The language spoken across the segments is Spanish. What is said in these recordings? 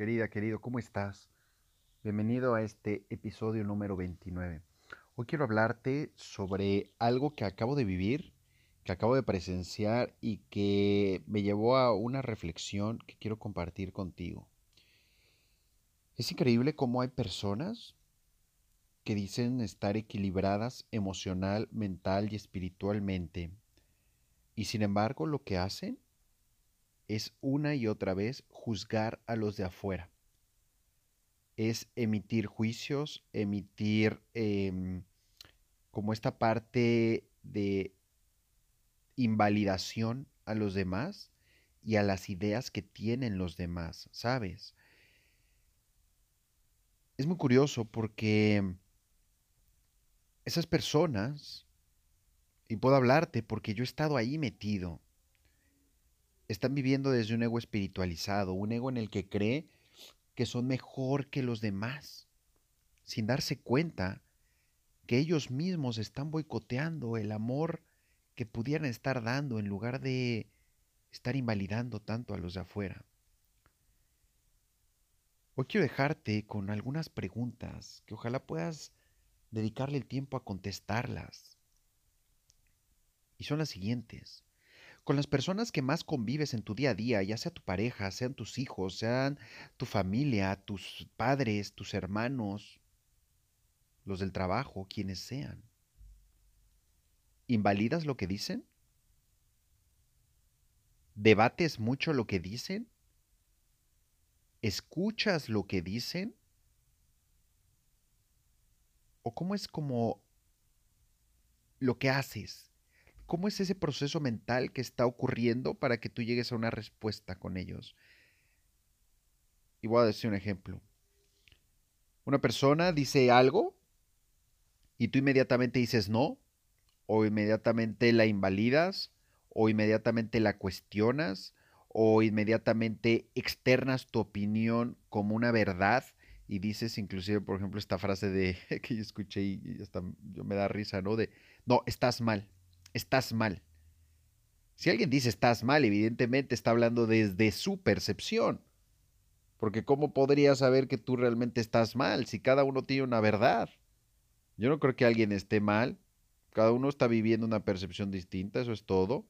Querida, querido, ¿cómo estás? Bienvenido a este episodio número 29. Hoy quiero hablarte sobre algo que acabo de vivir, que acabo de presenciar y que me llevó a una reflexión que quiero compartir contigo. Es increíble cómo hay personas que dicen estar equilibradas emocional, mental y espiritualmente, y sin embargo lo que hacen es una y otra vez juzgar a los de afuera. Es emitir juicios, emitir em, como esta parte de invalidación a los demás y a las ideas que tienen los demás, ¿sabes? Es muy curioso porque esas personas, y puedo hablarte porque yo he estado ahí metido, están viviendo desde un ego espiritualizado, un ego en el que cree que son mejor que los demás, sin darse cuenta que ellos mismos están boicoteando el amor que pudieran estar dando en lugar de estar invalidando tanto a los de afuera. Hoy quiero dejarte con algunas preguntas que ojalá puedas dedicarle el tiempo a contestarlas. Y son las siguientes con las personas que más convives en tu día a día, ya sea tu pareja, sean tus hijos, sean tu familia, tus padres, tus hermanos, los del trabajo, quienes sean. ¿Invalidas lo que dicen? ¿Debates mucho lo que dicen? ¿Escuchas lo que dicen? ¿O cómo es como lo que haces? ¿Cómo es ese proceso mental que está ocurriendo para que tú llegues a una respuesta con ellos? Y voy a decir un ejemplo. Una persona dice algo y tú inmediatamente dices no, o inmediatamente la invalidas, o inmediatamente la cuestionas, o inmediatamente externas tu opinión como una verdad y dices inclusive, por ejemplo, esta frase de que yo escuché y hasta yo me da risa, ¿no? De, no, estás mal estás mal. Si alguien dice estás mal, evidentemente está hablando desde su percepción. Porque ¿cómo podría saber que tú realmente estás mal si cada uno tiene una verdad? Yo no creo que alguien esté mal. Cada uno está viviendo una percepción distinta, eso es todo.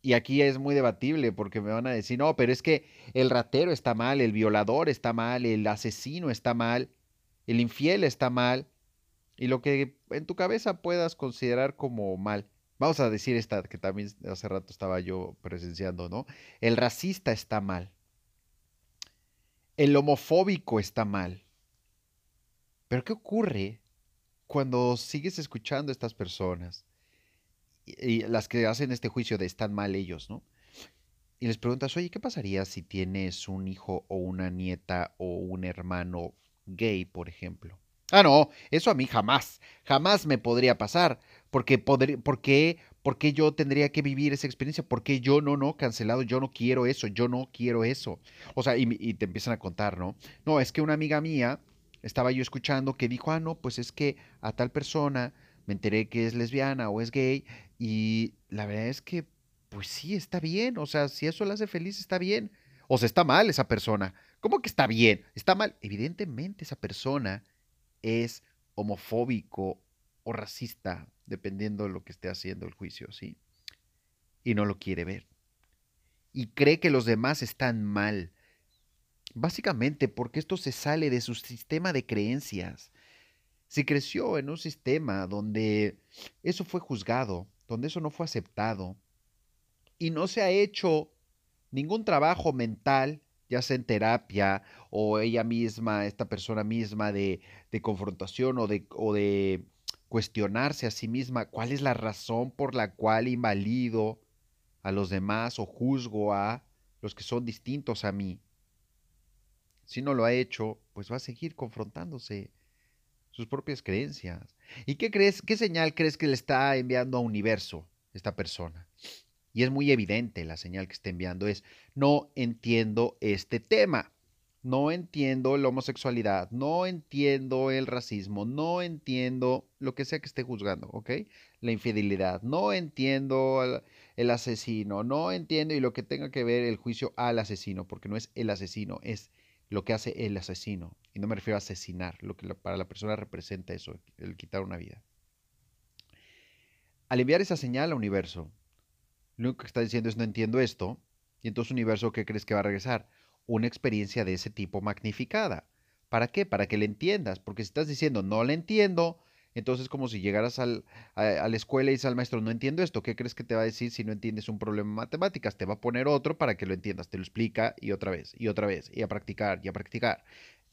Y aquí es muy debatible porque me van a decir, no, pero es que el ratero está mal, el violador está mal, el asesino está mal, el infiel está mal y lo que en tu cabeza puedas considerar como mal. Vamos a decir esta que también hace rato estaba yo presenciando, ¿no? El racista está mal. El homofóbico está mal. Pero ¿qué ocurre cuando sigues escuchando a estas personas? Y, las que hacen este juicio de están mal ellos, ¿no? Y les preguntas, oye, ¿qué pasaría si tienes un hijo o una nieta o un hermano gay, por ejemplo? Ah, no, eso a mí jamás, jamás me podría pasar, porque, podría, porque, porque yo tendría que vivir esa experiencia, porque yo no, no, cancelado, yo no quiero eso, yo no quiero eso. O sea, y, y te empiezan a contar, ¿no? No, es que una amiga mía, estaba yo escuchando que dijo, ah, no, pues es que a tal persona me enteré que es lesbiana o es gay, y la verdad es que, pues sí, está bien, o sea, si eso la hace feliz, está bien. O sea, está mal esa persona. ¿Cómo que está bien? Está mal. Evidentemente esa persona es homofóbico o racista, dependiendo de lo que esté haciendo el juicio, ¿sí? Y no lo quiere ver. Y cree que los demás están mal. Básicamente porque esto se sale de su sistema de creencias. Si creció en un sistema donde eso fue juzgado, donde eso no fue aceptado, y no se ha hecho ningún trabajo mental ya sea en terapia o ella misma, esta persona misma de, confrontación o de, cuestionarse a sí misma cuál es la razón por la cual invalido a los demás o juzgo a los que son distintos a mí. Si no lo ha hecho, pues va a seguir confrontándose sus propias creencias. ¿Y qué crees, qué señal crees que le está enviando a universo esta persona? Y es muy evidente la señal que está enviando, es no entiendo este tema, no entiendo la homosexualidad, no entiendo el racismo, no entiendo lo que sea que esté juzgando, ¿ok? la infidelidad, no entiendo el asesino, no entiendo y lo que tenga que ver el juicio al asesino, porque no es el asesino, es lo que hace el asesino. Y no me refiero a asesinar, lo que para la persona representa eso, el quitar una vida. Al enviar esa señal al universo, lo único que está diciendo es no entiendo esto, y entonces universo, ¿qué crees que va a regresar? Una experiencia de ese tipo magnificada. ¿Para qué? Para que le entiendas, porque si estás diciendo no le entiendo, entonces, como si llegaras a, la escuela y dices al maestro, no entiendo esto, ¿qué crees que te va a decir si no entiendes un problema en matemáticas? Te va a poner otro para que lo entiendas, te lo explica y otra vez, y otra vez, y a practicar, y a practicar.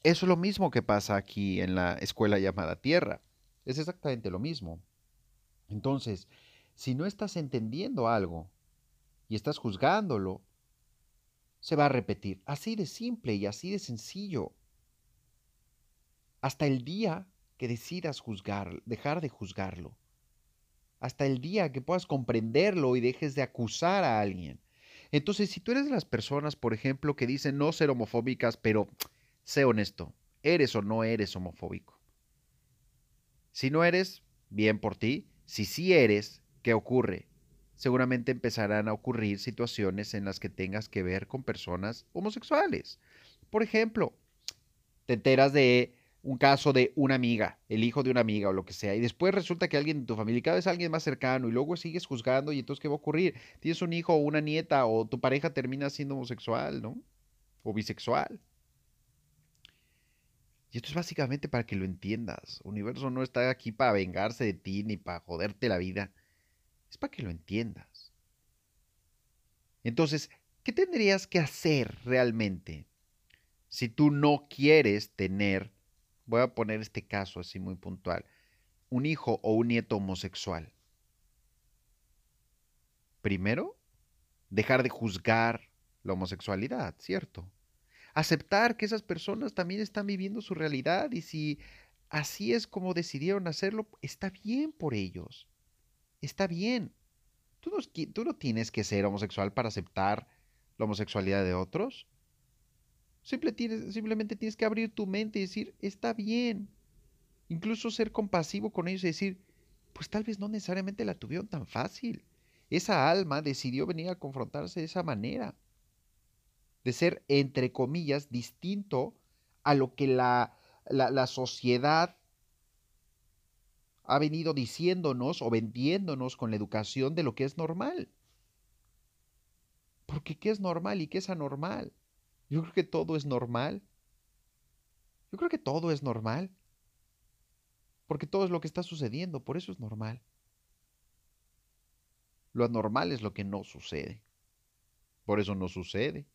Eso es lo mismo que pasa aquí en la escuela llamada Tierra. Es exactamente lo mismo. Entonces, si no estás entendiendo algo y estás juzgándolo, se va a repetir. Así de simple y así de sencillo. Hasta el día que decidas juzgar, dejar de juzgarlo. Hasta el día que puedas comprenderlo y dejes de acusar a alguien. Entonces, si tú eres de las personas, por ejemplo, que dicen no ser homofóbicas, pero sé honesto, ¿eres o no eres homofóbico? Si no eres, bien por ti. Si sí eres, ¿qué ocurre? Seguramente empezarán a ocurrir situaciones en las que tengas que ver con personas homosexuales. Por ejemplo, te enteras de un caso de una amiga, el hijo de una amiga o lo que sea, y después resulta que alguien de tu familia, cada vez alguien más cercano, y luego sigues juzgando, y entonces, ¿qué va a ocurrir? Tienes un hijo o una nieta, o tu pareja termina siendo homosexual, ¿no? O bisexual. Y esto es básicamente para que lo entiendas. El universo no está aquí para vengarse de ti ni para joderte la vida. Es para que lo entiendas. Entonces, ¿qué tendrías que hacer realmente si tú no quieres tener voy a poner este caso así muy puntual, un hijo o un nieto homosexual. Primero, dejar de juzgar la homosexualidad, ¿cierto? Aceptar que esas personas también están viviendo su realidad y si así es como decidieron hacerlo, está bien por ellos. Está bien. Tú no, tú no tienes que ser homosexual para aceptar la homosexualidad de otros simplemente tienes que abrir tu mente y decir, está bien. Incluso ser compasivo con ellos y decir, pues tal vez no necesariamente la tuvieron tan fácil. Esa alma decidió venir a confrontarse de esa manera. De ser, entre comillas, distinto a lo que la, la, la sociedad ha venido diciéndonos o vendiéndonos con la educación de lo que es normal. Porque ¿qué es normal y qué es anormal? Yo creo que todo es normal. Yo creo que todo es normal. Porque todo es lo que está sucediendo, por eso es normal. Lo anormal es lo que no sucede. Por eso no sucede.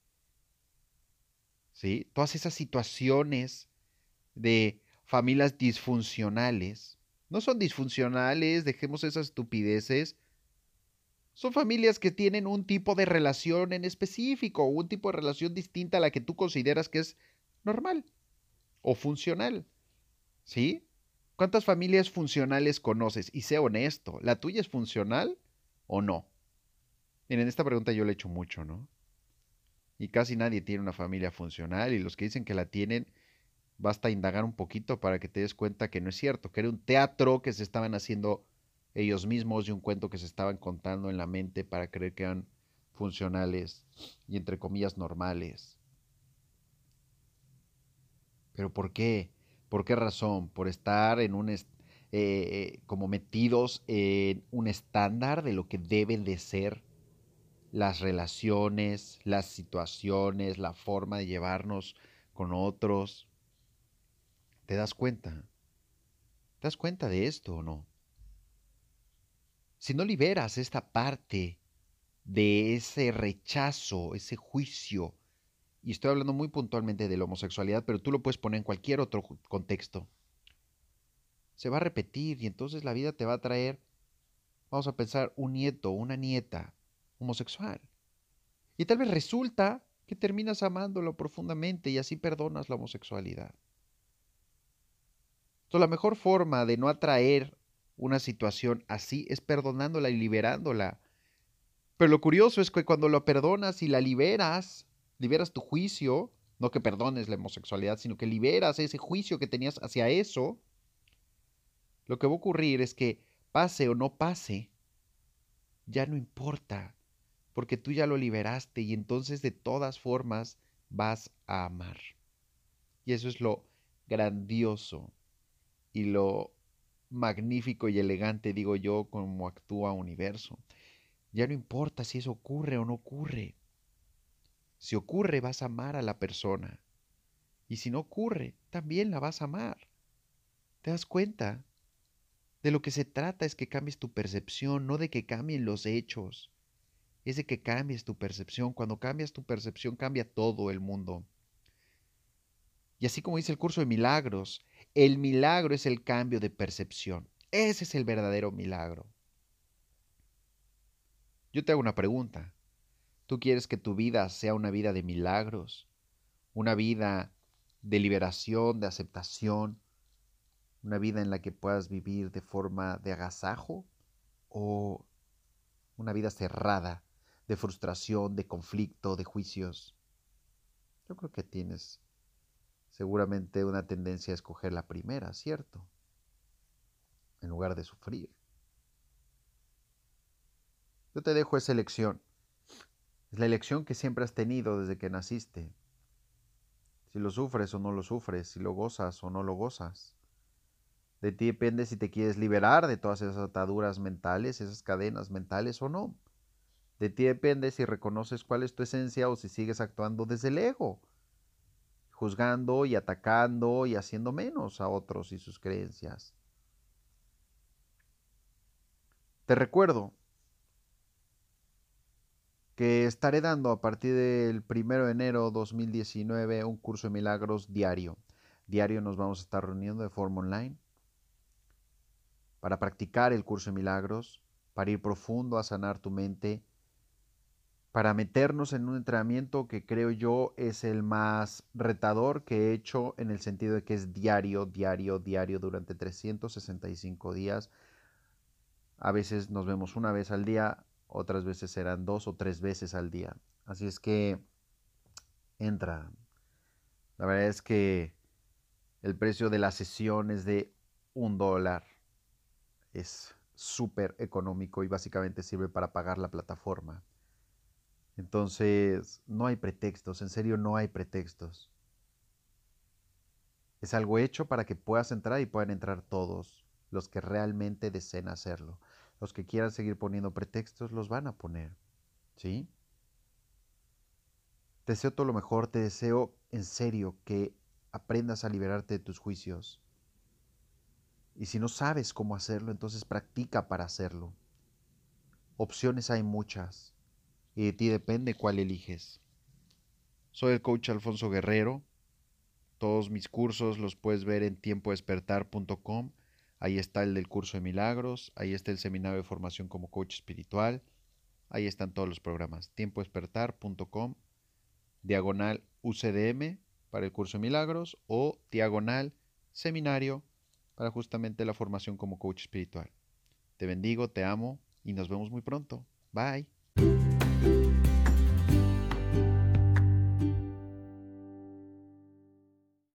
¿Sí? Todas esas situaciones de familias disfuncionales no son disfuncionales, dejemos esas estupideces, son familias que tienen un tipo de relación en específico, un tipo de relación distinta a la que tú consideras que es normal o funcional. ¿Sí? ¿Cuántas familias funcionales conoces? Y sé honesto, ¿la tuya es funcional o no? Miren, esta pregunta yo le he hecho mucho, ¿no? Y casi nadie tiene una familia funcional y los que dicen que la tienen, basta indagar un poquito para que te des cuenta que no es cierto, que era un teatro que se estaban haciendo ellos mismos y un cuento que se estaban contando en la mente para creer que eran funcionales y entre comillas normales. ¿Pero por qué? ¿Por qué razón? Por estar en un eh, como metidos en un estándar de lo que deben de ser las relaciones, las situaciones, la forma de llevarnos con otros. ¿Te das cuenta? ¿Te das cuenta de esto o no? si no liberas esta parte de ese rechazo, ese juicio, y estoy hablando muy puntualmente de la homosexualidad, pero tú lo puedes poner en cualquier otro contexto, se va a repetir y entonces la vida te va a traer, vamos a pensar, un nieto, una nieta homosexual. Y tal vez resulta que terminas amándolo profundamente y así perdonas la homosexualidad. Entonces la mejor forma de no atraer una situación así es perdonándola y liberándola. Pero lo curioso es que cuando lo perdonas y la liberas, liberas tu juicio, no que perdones la homosexualidad, sino que liberas ese juicio que tenías hacia eso, lo que va a ocurrir es que pase o no pase, ya no importa, porque tú ya lo liberaste y entonces de todas formas vas a amar. Y eso es lo grandioso y lo magnífico y elegante, digo yo, como actúa universo. Ya no importa si eso ocurre o no ocurre. Si ocurre, vas a amar a la persona. Y si no ocurre, también la vas a amar. ¿Te das cuenta? De lo que se trata es que cambies tu percepción, no de que cambien los hechos. Es de que cambies tu percepción. Cuando cambias tu percepción, cambia todo el mundo. Y así como dice el curso de milagros, el milagro es el cambio de percepción. Ese es el verdadero milagro. Yo te hago una pregunta. ¿Tú quieres que tu vida sea una vida de milagros? ¿Una vida de liberación, de aceptación? ¿Una vida en la que puedas vivir de forma de agasajo? ¿O una vida cerrada, de frustración, de conflicto, de juicios? Yo creo que tienes seguramente una tendencia a escoger la primera, ¿cierto? En lugar de sufrir. Yo te dejo esa elección. Es la elección que siempre has tenido desde que naciste. Si lo sufres o no lo sufres, si lo gozas o no lo gozas. De ti depende si te quieres liberar de todas esas ataduras mentales, esas cadenas mentales o no. De ti depende si reconoces cuál es tu esencia o si sigues actuando desde el ego juzgando y atacando y haciendo menos a otros y sus creencias. Te recuerdo que estaré dando a partir del 1 de enero 2019 un curso de milagros diario. Diario nos vamos a estar reuniendo de forma online para practicar el curso de milagros, para ir profundo a sanar tu mente para meternos en un entrenamiento que creo yo es el más retador que he hecho en el sentido de que es diario, diario, diario durante 365 días. A veces nos vemos una vez al día, otras veces serán dos o tres veces al día. Así es que entra. La verdad es que el precio de la sesión es de un dólar. Es súper económico y básicamente sirve para pagar la plataforma. Entonces, no hay pretextos, en serio no hay pretextos. Es algo hecho para que puedas entrar y puedan entrar todos los que realmente deseen hacerlo. Los que quieran seguir poniendo pretextos los van a poner. ¿Sí? Te deseo todo lo mejor, te deseo en serio que aprendas a liberarte de tus juicios. Y si no sabes cómo hacerlo, entonces practica para hacerlo. Opciones hay muchas y de ti depende cuál eliges. Soy el coach Alfonso Guerrero. Todos mis cursos los puedes ver en tiempodespertar.com. Ahí está el del curso de milagros, ahí está el seminario de formación como coach espiritual, ahí están todos los programas. tiempodespertar.com, diagonal UCDM para el curso de milagros o diagonal seminario para justamente la formación como coach espiritual. Te bendigo, te amo y nos vemos muy pronto. Bye.